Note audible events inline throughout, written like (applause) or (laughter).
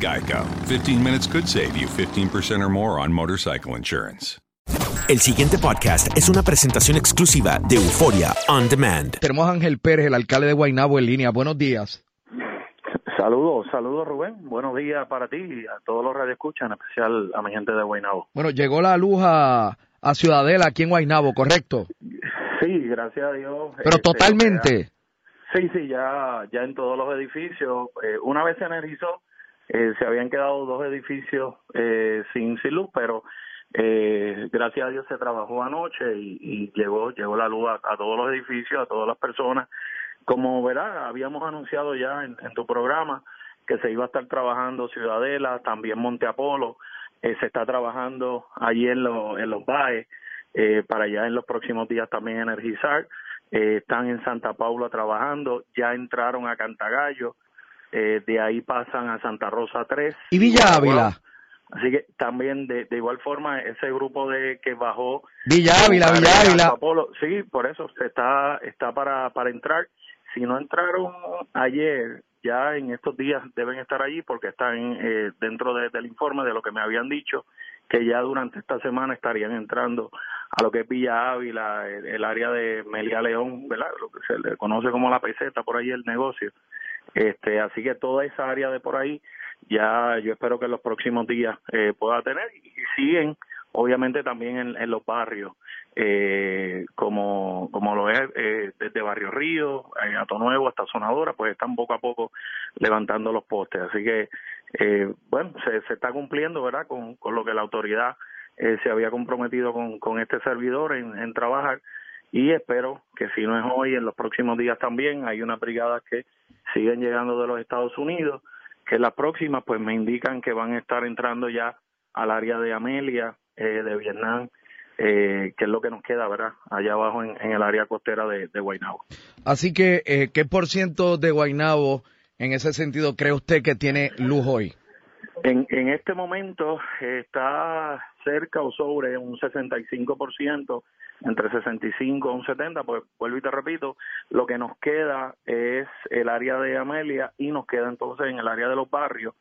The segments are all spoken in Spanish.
Geico. 15 minutes could save you 15% or more on motorcycle insurance. El siguiente podcast es una presentación exclusiva de Euforia On Demand. Tenemos a Ángel Pérez, el alcalde de Guaynabo, en línea. Buenos días. Saludos, saludos Rubén. Buenos días para ti y a todos los radioescuchas, en especial a mi gente de Guaynabo. Bueno, llegó la luz a, a Ciudadela aquí en Guaynabo, ¿correcto? Sí, gracias a Dios. Pero este, totalmente. ya- sí, sí, ya, ya en todos los edificios. eh, una vez se energizó, eh, se habían quedado dos edificios eh, sin, sin luz, pero eh, gracias a Dios se trabajó anoche y, y llegó llegó la luz a, todos los edificios, a todas las personas. Como verá, habíamos anunciado ya en, tu programa que se iba a estar trabajando Ciudadela, también Monte Apolo, eh, se está trabajando allí en, los en los BAE, eh, para ya en los próximos días también energizar. Eh, están en Santa Paula trabajando, ya entraron a Cantagallo, eh, de ahí pasan a Santa Rosa 3. ¿Y Villa Ávila? Así que también de, de igual forma ese grupo de que bajó Villa Ávila, Villa Ávila. Apolo, sí, por eso se está está para para entrar. Si no entraron ayer, ya en estos días deben estar allí porque están eh, dentro de- del informe de lo que me habían dicho que ya durante esta semana estarían entrando a lo que es Villa Ávila, el, el área de Melia León, ¿verdad? Lo que se le conoce como la peseta por ahí el negocio. Este, así que toda esa área de por ahí ya yo espero que en los próximos días eh, pueda tener y siguen obviamente también en, los barrios eh, como como lo es eh, desde Barrio Río, eh, Ato Nuevo hasta Sonadora, pues están poco a poco levantando los postes. Así que, eh, bueno, se, se está cumpliendo, ¿verdad?, con, con lo que la autoridad eh, se había comprometido con, con este servidor en, en trabajar y espero que si no es hoy, en los próximos días también hay unas brigadas que siguen llegando de los Estados Unidos, que las próximas pues me indican que van a estar entrando ya al área de Amelia, eh, de Vietnam, eh, que es lo que nos queda, ¿verdad? Allá abajo en, en el área costera de, de Guaynabo. Así que, eh, ¿qué por ciento de Guaynabo en ese sentido cree usted que tiene luz hoy? En, en este momento eh, está cerca o sobre un 65%, entre 65 y un 70, pues vuelvo y te repito, lo que nos queda es el área de Amelia y nos queda entonces en el área de los barrios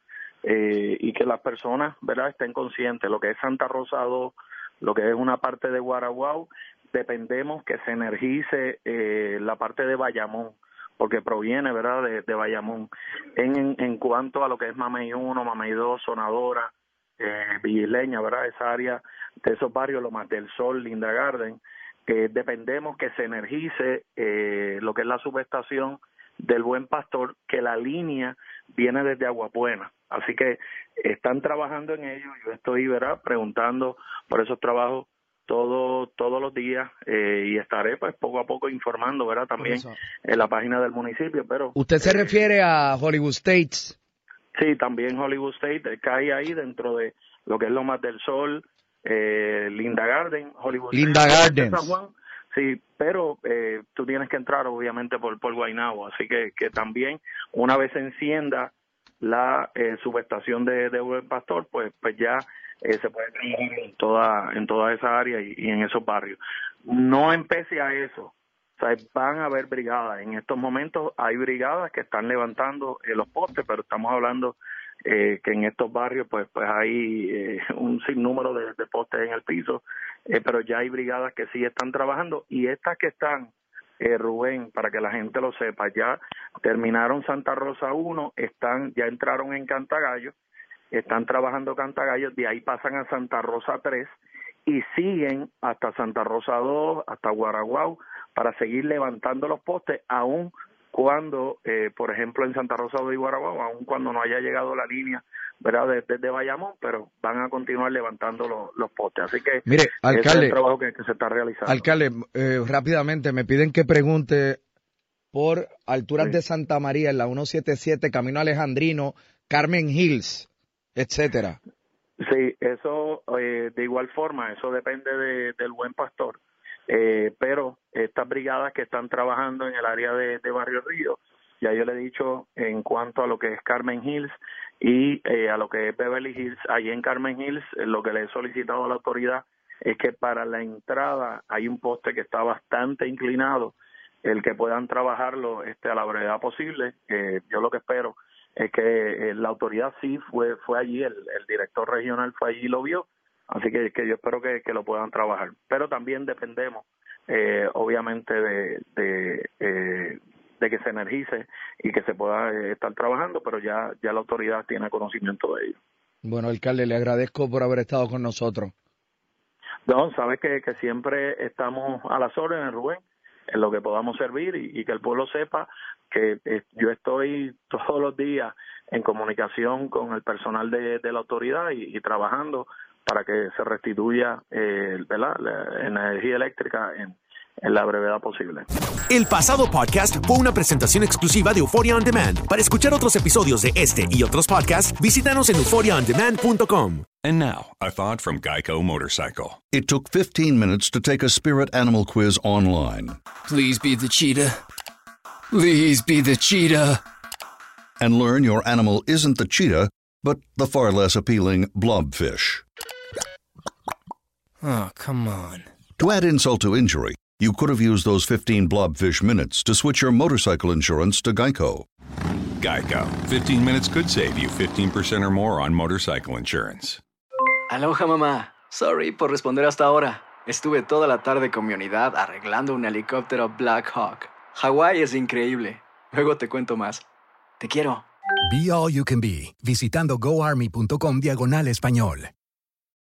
eh, y que las personas, ¿verdad?, estén conscientes, lo que es Santa Rosa 2, lo que es una parte de Guaraguao, dependemos que se energice eh, la parte de Bayamón, porque proviene, ¿verdad?, de, de Bayamón. En, en cuanto a lo que es Mamey 1, Mamey 2, Sonadora, eh, Villileña, ¿verdad? Esa área de esos barrios, lo más del Sol, Linda Garden, que dependemos que se energice eh, lo que es la subestación del Buen Pastor, que la línea viene desde Aguapuena. Así que están trabajando en ello. Yo estoy, ¿verdad? Preguntando por esos trabajos todo, todos los días eh, y estaré pues poco a poco informando, ¿verdad? También en la página del municipio, pero... ¿Usted se refiere a Hollywood States? Sí, también Hollywood State cae ahí dentro de lo que es Lomas del Sol, eh, Linda Garden, Hollywood Linda Gardens. San Juan. Sí, pero eh, tú tienes que entrar obviamente por, por Guaynabo, así que, que también una vez se encienda la eh, subestación de, de Buen Pastor, pues, pues ya eh, se puede trabajar en toda, en toda esa área y, y en esos barrios. No empece a eso, van a haber brigadas. En estos momentos hay brigadas que están levantando eh, los postes, pero estamos hablando eh, que en estos barrios pues pues hay eh, (laughs) un sinnúmero de, de postes en el piso, eh, pero ya hay brigadas que sí están trabajando y estas que están, Rubén, para que la gente lo sepa, ya terminaron Santa Rosa 1, están ya entraron en Cantagallo, están trabajando Cantagallo, de ahí pasan a Santa Rosa 3 y siguen hasta Santa Rosa 2, hasta Guaraguao, para seguir levantando los postes, aún cuando, eh, por ejemplo, en Santa Rosa de Guaraguao, aun cuando no haya llegado la línea, ¿verdad?, desde de Bayamón, pero van a continuar levantando los, los postes. Así que Mire, ese alcalde, es el trabajo que, que se está realizando. Alcalde, eh, rápidamente, me piden que pregunte por alturas Sí. de Santa María, en la 177, Camino Alejandrino, Carmen Hills, etcétera. Sí, eso eh, de igual forma, eso depende de, del buen pastor. Eh, pero estas brigadas que están trabajando en el área de, Barrio Río, ya yo le he dicho en cuanto a lo que es Carmen Hills y eh, a lo que es Beverly Hills, allí en Carmen Hills, eh, lo que le he solicitado a la autoridad es que para la entrada hay un poste que está bastante inclinado, el que puedan trabajarlo este, a la brevedad posible. Eh, yo lo que espero es que eh, la autoridad sí fue fue allí, el, el director regional fue allí y lo vio, así que, que yo espero que, que lo puedan trabajar. Pero también dependemos, eh, obviamente, de, de, eh, de que se energice y que se pueda eh, estar trabajando, pero ya, ya la autoridad tiene conocimiento de ello. Bueno, alcalde, le agradezco por haber estado con nosotros. Don, sabes que, que siempre estamos a las órdenes, Rubén, en lo que podamos servir y, y que el pueblo sepa que eh, yo estoy todos los días en comunicación con el personal de, de la autoridad y, y trabajando para que se restituya eh, ¿verdad? la energía eléctrica en, en la brevedad posible. El pasado podcast fue una presentación exclusiva de Euphoria On Demand. Para escuchar otros episodios de este y otros podcasts, visítanos en euphoriaondemand.com. And now, a thought from Geico Motorcycle. It took 15 minutes to take a spirit animal quiz online Please be the cheetah. Please be the cheetah. and learn your animal isn't the cheetah, but the far less appealing blobfish. Oh, come on. To add insult to injury, you could have used those 15 blobfish minutes to switch your motorcycle insurance to Geico. Geico. 15 minutes could save you 15% or more on motorcycle insurance. Aloha mamá. Sorry por responder hasta ahora. Estuve toda la tarde con mi unidad arreglando un helicóptero Black Hawk. Hawái es increíble. Luego te cuento más. Te quiero. Be All You Can Be, visitando goarmy.com diagonal español.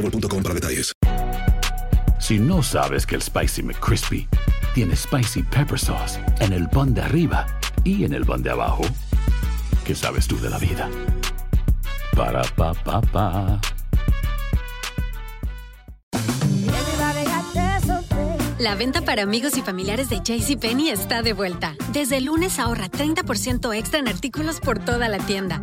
boostmobile.com para detalles. Si no sabes que el Spicy McCrispy tiene Spicy Pepper Sauce en el pan de arriba y en el pan de abajo, ¿qué sabes tú de la vida? Para, pa, pa, pa. La venta para amigos y familiares de JCPenney está de vuelta. Desde el lunes ahorra 30% extra en artículos por toda la tienda.